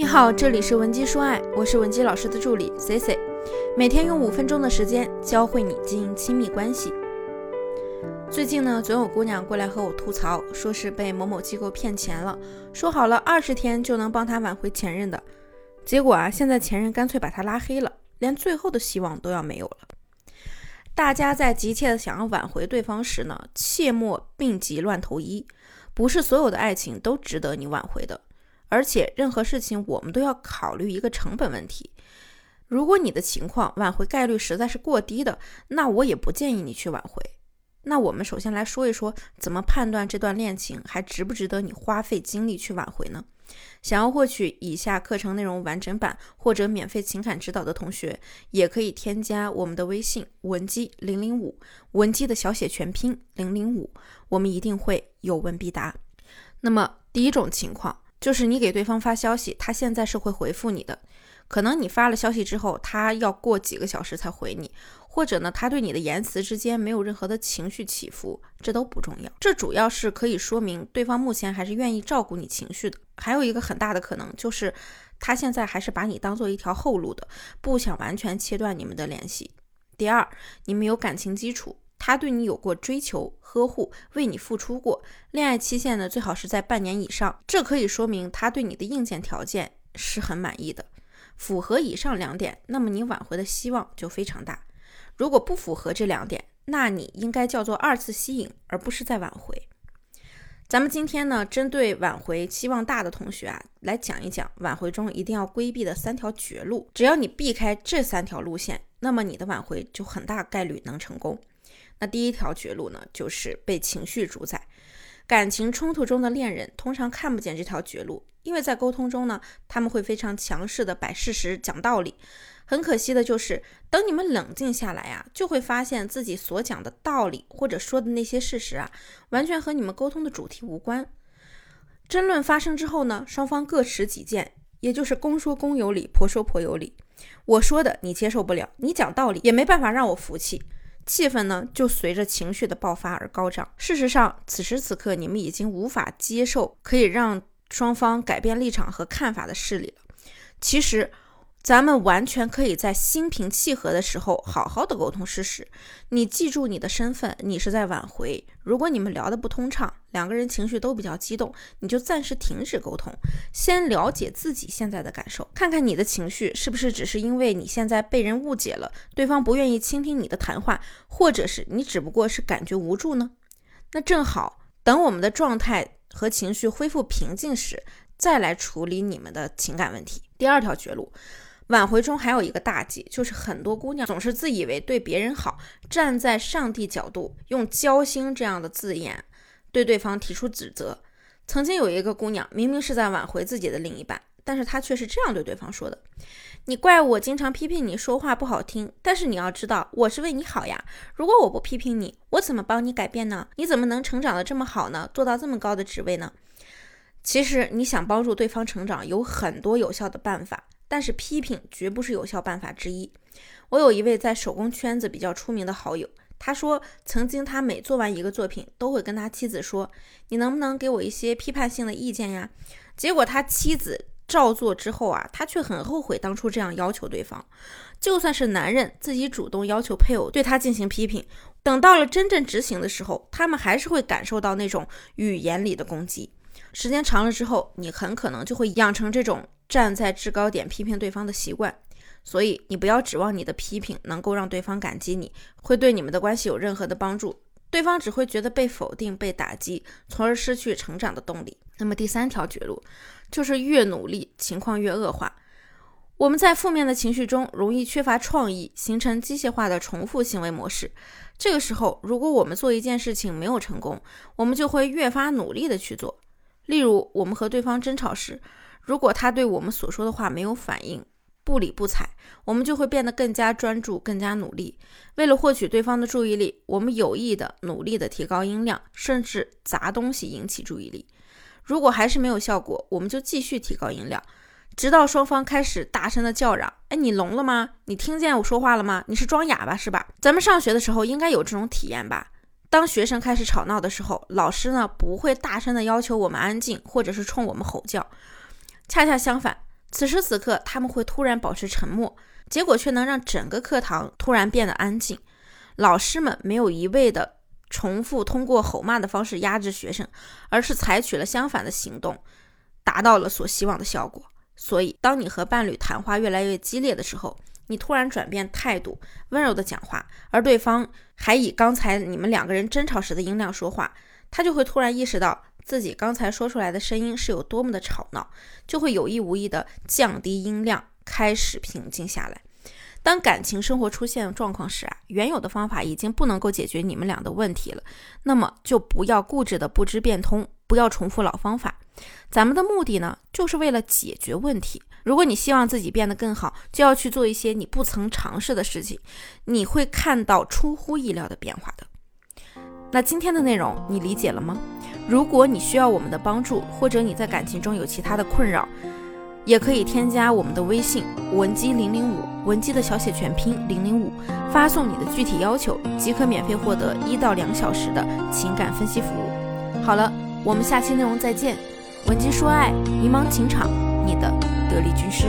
你好，这里是文姬说爱，我是文姬老师的助理 C C，每天用五分钟的时间教会你经营亲密关系。最近呢，总有姑娘过来和我吐槽，说是被某某机构骗钱了，说好了二十天就能帮她挽回前任的，结果啊，现在前任干脆把她拉黑了，连最后的希望都要没有了。大家在急切的想要挽回对方时呢，切莫病急乱投医。不是所有的爱情都值得你挽回的，而且任何事情我们都要考虑一个成本问题。如果你的情况挽回概率实在是过低的，那我也不建议你去挽回。那我们首先来说一说，怎么判断这段恋情还值不值得你花费精力去挽回呢？想要获取以下课程内容完整版或者免费情感指导的同学，也可以添加我们的微信文姬零零五，文姬的小写全拼零零五，我们一定会有问必答。那么第一种情况就是你给对方发消息，他现在是会回复你的。可能你发了消息之后，他要过几个小时才回你，或者呢，他对你的言辞之间没有任何的情绪起伏，这都不重要。这主要是可以说明对方目前还是愿意照顾你情绪的。还有一个很大的可能就是，他现在还是把你当做一条后路的，不想完全切断你们的联系。第二，你们有感情基础，他对你有过追求、呵护，为你付出过，恋爱期限呢最好是在半年以上，这可以说明他对你的硬件条件是很满意的。符合以上两点，那么你挽回的希望就非常大。如果不符合这两点，那你应该叫做二次吸引，而不是在挽回。咱们今天呢，针对挽回希望大的同学啊，来讲一讲挽回中一定要规避的三条绝路。只要你避开这三条路线，那么你的挽回就很大概率能成功。那第一条绝路呢，就是被情绪主宰。感情冲突中的恋人通常看不见这条绝路，因为在沟通中呢，他们会非常强势的摆事实、讲道理。很可惜的就是，等你们冷静下来啊，就会发现自己所讲的道理或者说的那些事实啊，完全和你们沟通的主题无关。争论发生之后呢，双方各持己见，也就是公说公有理，婆说婆有理。我说的你接受不了，你讲道理也没办法让我服气。气氛呢，就随着情绪的爆发而高涨。事实上，此时此刻，你们已经无法接受可以让双方改变立场和看法的事例了。其实。咱们完全可以在心平气和的时候好好的沟通事实。你记住你的身份，你是在挽回。如果你们聊得不通畅，两个人情绪都比较激动，你就暂时停止沟通，先了解自己现在的感受，看看你的情绪是不是只是因为你现在被人误解了，对方不愿意倾听你的谈话，或者是你只不过是感觉无助呢？那正好，等我们的状态和情绪恢复平静时，再来处理你们的情感问题。第二条绝路。挽回中还有一个大忌，就是很多姑娘总是自以为对别人好，站在上帝角度，用交心这样的字眼对对方提出指责。曾经有一个姑娘，明明是在挽回自己的另一半，但是她却是这样对对方说的：“你怪我经常批评你说话不好听，但是你要知道，我是为你好呀。如果我不批评你，我怎么帮你改变呢？你怎么能成长的这么好呢？做到这么高的职位呢？”其实你想帮助对方成长，有很多有效的办法。但是批评绝不是有效办法之一。我有一位在手工圈子比较出名的好友，他说曾经他每做完一个作品，都会跟他妻子说：“你能不能给我一些批判性的意见呀？”结果他妻子照做之后啊，他却很后悔当初这样要求对方。就算是男人自己主动要求配偶对他进行批评，等到了真正执行的时候，他们还是会感受到那种语言里的攻击。时间长了之后，你很可能就会养成这种。站在制高点批评对方的习惯，所以你不要指望你的批评能够让对方感激你，会对你们的关系有任何的帮助。对方只会觉得被否定、被打击，从而失去成长的动力。那么第三条绝路就是越努力，情况越恶化。我们在负面的情绪中容易缺乏创意，形成机械化的重复行为模式。这个时候，如果我们做一件事情没有成功，我们就会越发努力的去做。例如，我们和对方争吵时。如果他对我们所说的话没有反应，不理不睬，我们就会变得更加专注，更加努力。为了获取对方的注意力，我们有意的努力的提高音量，甚至砸东西引起注意力。如果还是没有效果，我们就继续提高音量，直到双方开始大声的叫嚷：“哎，你聋了吗？你听见我说话了吗？你是装哑巴是吧？”咱们上学的时候应该有这种体验吧？当学生开始吵闹的时候，老师呢不会大声的要求我们安静，或者是冲我们吼叫。恰恰相反，此时此刻，他们会突然保持沉默，结果却能让整个课堂突然变得安静。老师们没有一味的重复通过吼骂的方式压制学生，而是采取了相反的行动，达到了所希望的效果。所以，当你和伴侣谈话越来越激烈的时候，你突然转变态度，温柔的讲话，而对方还以刚才你们两个人争吵时的音量说话，他就会突然意识到自己刚才说出来的声音是有多么的吵闹，就会有意无意的降低音量，开始平静下来。当感情生活出现状况时啊，原有的方法已经不能够解决你们俩的问题了，那么就不要固执的不知变通，不要重复老方法。咱们的目的呢，就是为了解决问题。如果你希望自己变得更好，就要去做一些你不曾尝试的事情，你会看到出乎意料的变化的。那今天的内容你理解了吗？如果你需要我们的帮助，或者你在感情中有其他的困扰，也可以添加我们的微信文姬零零五，文姬的小写全拼零零五，发送你的具体要求，即可免费获得一到两小时的情感分析服务。好了，我们下期内容再见。文姬说爱，迷茫情场，你的得力军师。